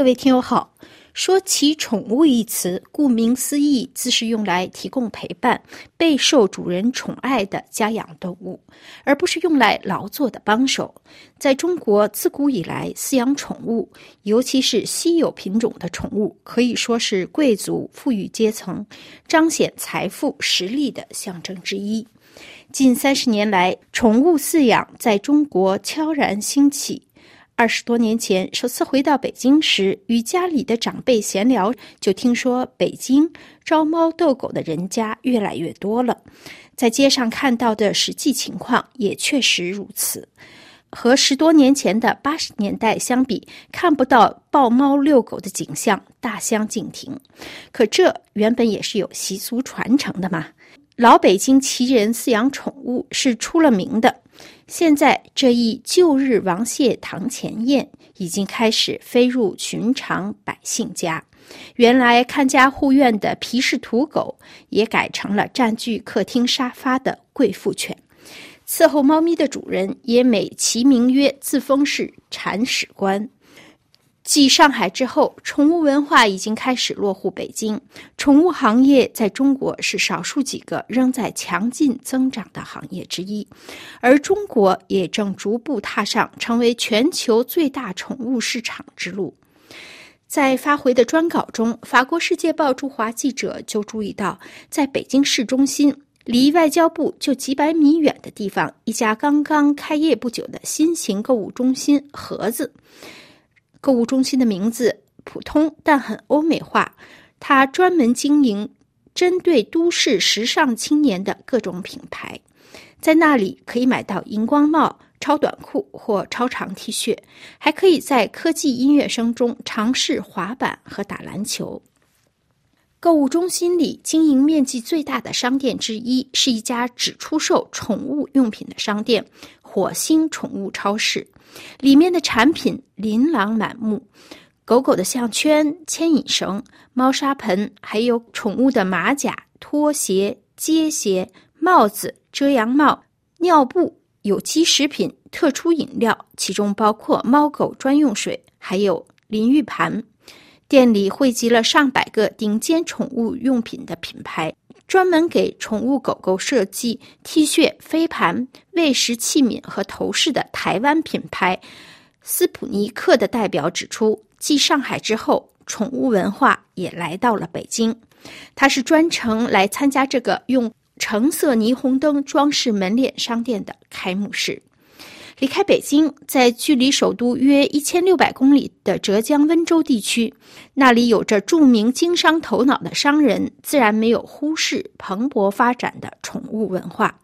各位听友好，说起宠物一词，顾名思义，自是用来提供陪伴、备受主人宠爱的家养动物，而不是用来劳作的帮手。在中国，自古以来，饲养宠物，尤其是稀有品种的宠物，可以说是贵族、富裕阶层彰显财富实力的象征之一。近三十年来，宠物饲养在中国悄然兴起。二十多年前，首次回到北京时，与家里的长辈闲聊，就听说北京招猫逗狗的人家越来越多了。在街上看到的实际情况也确实如此，和十多年前的八十年代相比，看不到抱猫遛狗的景象大相径庭。可这原本也是有习俗传承的嘛。老北京奇人饲养宠物是出了名的。现在这一旧日王谢堂前燕已经开始飞入寻常百姓家，原来看家护院的皮氏土狗也改成了占据客厅沙发的贵妇犬，伺候猫咪的主人也美其名曰自封是铲屎官。继上海之后，宠物文化已经开始落户北京。宠物行业在中国是少数几个仍在强劲增长的行业之一，而中国也正逐步踏上成为全球最大宠物市场之路。在发回的专稿中，法国《世界报》驻华记者就注意到，在北京市中心，离外交部就几百米远的地方，一家刚刚开业不久的新型购物中心“盒子”。购物中心的名字普通，但很欧美化。它专门经营针对都市时尚青年的各种品牌，在那里可以买到荧光帽、超短裤或超长 T 恤，还可以在科技音乐声中尝试滑板和打篮球。购物中心里经营面积最大的商店之一，是一家只出售宠物用品的商店——火星宠物超市。里面的产品琳琅满目，狗狗的项圈、牵引绳、猫砂盆，还有宠物的马甲、拖鞋、接鞋、帽子、遮阳帽、尿布、有机食品、特殊饮料，其中包括猫狗专用水，还有淋浴盘。店里汇集了上百个顶尖宠物用品的品牌。专门给宠物狗狗设计 T 恤、飞盘、喂食器皿和头饰的台湾品牌斯普尼克的代表指出，继上海之后，宠物文化也来到了北京。他是专程来参加这个用橙色霓虹灯装饰门脸商店的开幕式。离开北京，在距离首都约一千六百公里的浙江温州地区，那里有着著名经商头脑的商人，自然没有忽视蓬勃发展的宠物文化。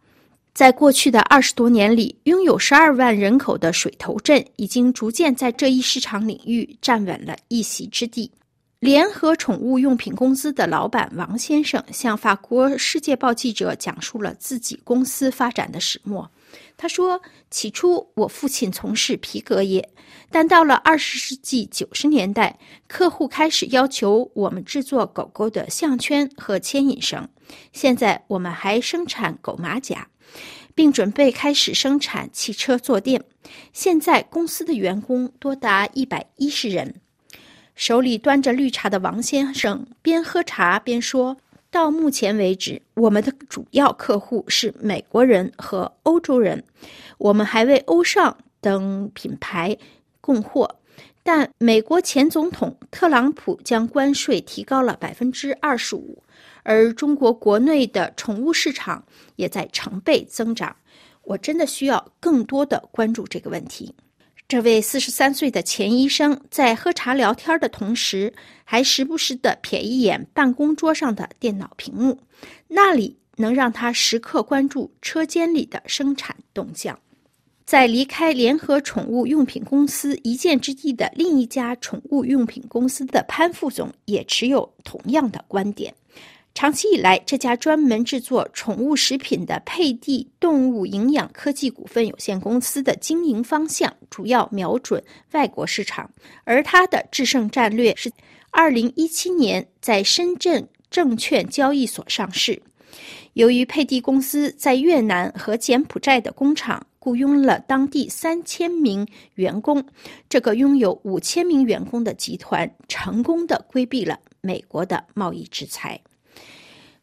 在过去的二十多年里，拥有十二万人口的水头镇已经逐渐在这一市场领域站稳了一席之地。联合宠物用品公司的老板王先生向法国《世界报》记者讲述了自己公司发展的始末。他说：“起初，我父亲从事皮革业，但到了二十世纪九十年代，客户开始要求我们制作狗狗的项圈和牵引绳。现在，我们还生产狗马甲，并准备开始生产汽车坐垫。现在，公司的员工多达一百一十人。”手里端着绿茶的王先生边喝茶边说。到目前为止，我们的主要客户是美国人和欧洲人。我们还为欧尚等品牌供货，但美国前总统特朗普将关税提高了百分之二十五，而中国国内的宠物市场也在成倍增长。我真的需要更多的关注这个问题。这位四十三岁的钱医生在喝茶聊天的同时，还时不时地瞥一眼办公桌上的电脑屏幕，那里能让他时刻关注车间里的生产动向。在离开联合宠物用品公司一箭之地的另一家宠物用品公司的潘副总也持有同样的观点。长期以来，这家专门制作宠物食品的佩蒂动物营养科技股份有限公司的经营方向主要瞄准外国市场，而它的制胜战略是：二零一七年在深圳证券交易所上市。由于佩蒂公司在越南和柬埔寨的工厂雇佣了当地三千名员工，这个拥有五千名员工的集团成功的规避了美国的贸易制裁。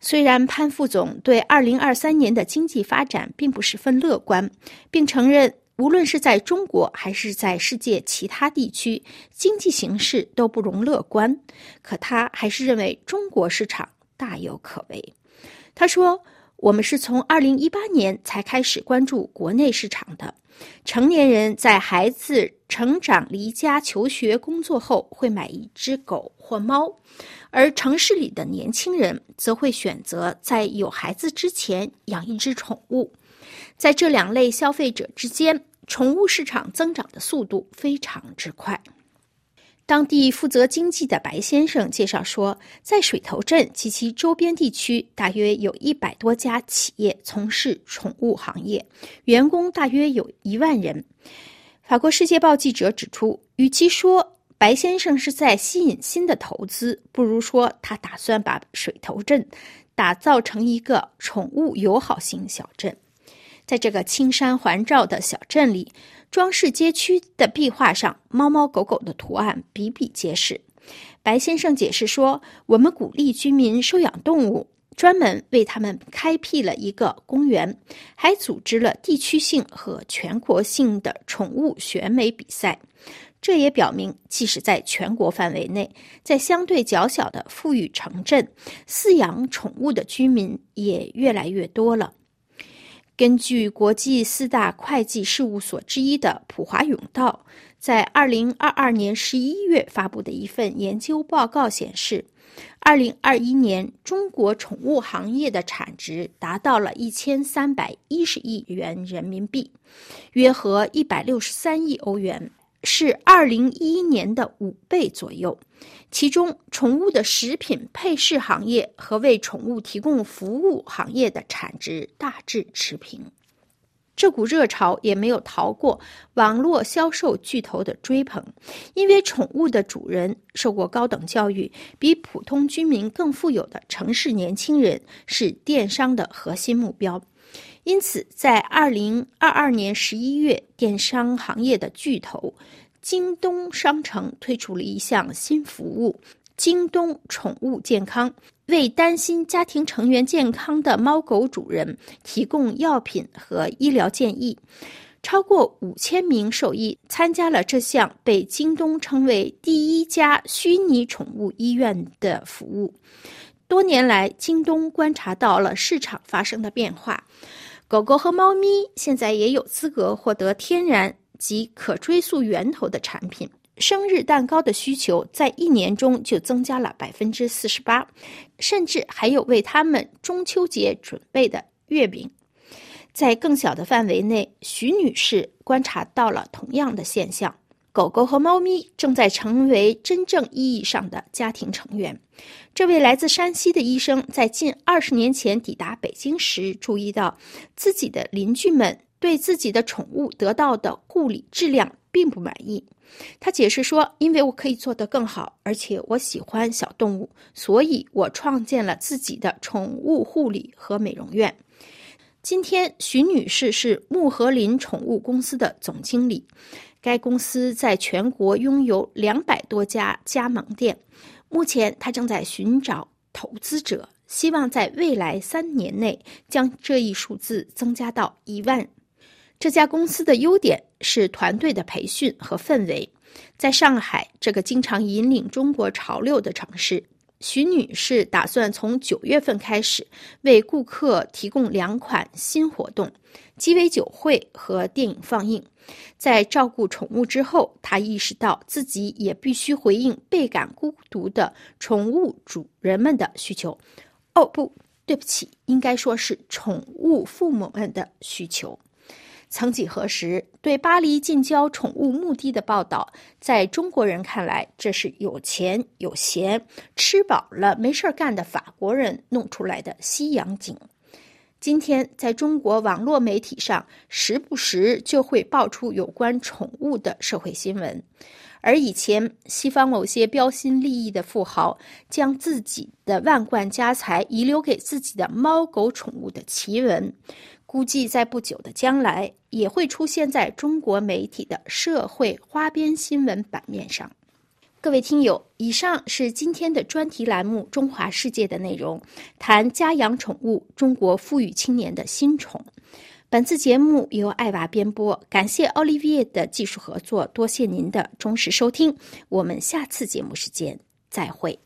虽然潘副总对二零二三年的经济发展并不十分乐观，并承认无论是在中国还是在世界其他地区，经济形势都不容乐观，可他还是认为中国市场大有可为。他说：“我们是从二零一八年才开始关注国内市场的。成年人在孩子成长、离家求学、工作后，会买一只狗或猫；而城市里的年轻人则会选择在有孩子之前养一只宠物。在这两类消费者之间，宠物市场增长的速度非常之快。”当地负责经济的白先生介绍说，在水头镇及其周边地区，大约有一百多家企业从事宠物行业，员工大约有一万人。法国《世界报》记者指出，与其说白先生是在吸引新的投资，不如说他打算把水头镇打造成一个宠物友好型小镇。在这个青山环绕的小镇里。装饰街区的壁画上，猫猫狗狗的图案比比皆是。白先生解释说：“我们鼓励居民收养动物，专门为他们开辟了一个公园，还组织了地区性和全国性的宠物选美比赛。这也表明，即使在全国范围内，在相对较小的富裕城镇，饲养宠物的居民也越来越多了。”根据国际四大会计事务所之一的普华永道在二零二二年十一月发布的一份研究报告显示，二零二一年中国宠物行业的产值达到了一千三百一十亿元人民币，约合一百六十三亿欧元。是二零一一年的五倍左右，其中宠物的食品配饰行业和为宠物提供服务行业的产值大致持平。这股热潮也没有逃过网络销售巨头的追捧，因为宠物的主人受过高等教育，比普通居民更富有的城市年轻人是电商的核心目标。因此，在二零二二年十一月，电商行业的巨头京东商城推出了一项新服务——京东宠物健康，为担心家庭成员健康的猫狗主人提供药品和医疗建议。超过五千名兽医参加了这项被京东称为第一家虚拟宠物医院的服务。多年来，京东观察到了市场发生的变化。狗狗和猫咪现在也有资格获得天然及可追溯源头的产品。生日蛋糕的需求在一年中就增加了百分之四十八，甚至还有为他们中秋节准备的月饼。在更小的范围内，徐女士观察到了同样的现象。狗狗和猫咪正在成为真正意义上的家庭成员。这位来自山西的医生在近二十年前抵达北京时，注意到自己的邻居们对自己的宠物得到的护理质量并不满意。他解释说：“因为我可以做得更好，而且我喜欢小动物，所以我创建了自己的宠物护理和美容院。”今天，徐女士是木和林宠物公司的总经理。该公司在全国拥有两百多家加盟店，目前他正在寻找投资者，希望在未来三年内将这一数字增加到一万。这家公司的优点是团队的培训和氛围。在上海这个经常引领中国潮流的城市，徐女士打算从九月份开始为顾客提供两款新活动：鸡尾酒会和电影放映。在照顾宠物之后，他意识到自己也必须回应倍感孤独的宠物主人们的需求。哦，不对不起，应该说是宠物父母们的需求。曾几何时，对巴黎近郊宠物墓地的报道，在中国人看来，这是有钱有闲、吃饱了没事干的法国人弄出来的西洋景。今天，在中国网络媒体上，时不时就会爆出有关宠物的社会新闻，而以前，西方某些标新立异的富豪将自己的万贯家财遗留给自己的猫狗宠物的奇闻，估计在不久的将来也会出现在中国媒体的社会花边新闻版面上。各位听友，以上是今天的专题栏目《中华世界》的内容，谈家养宠物，中国富裕青年的新宠。本次节目由爱娃编播，感谢奥利维耶的技术合作，多谢您的忠实收听，我们下次节目时间再会。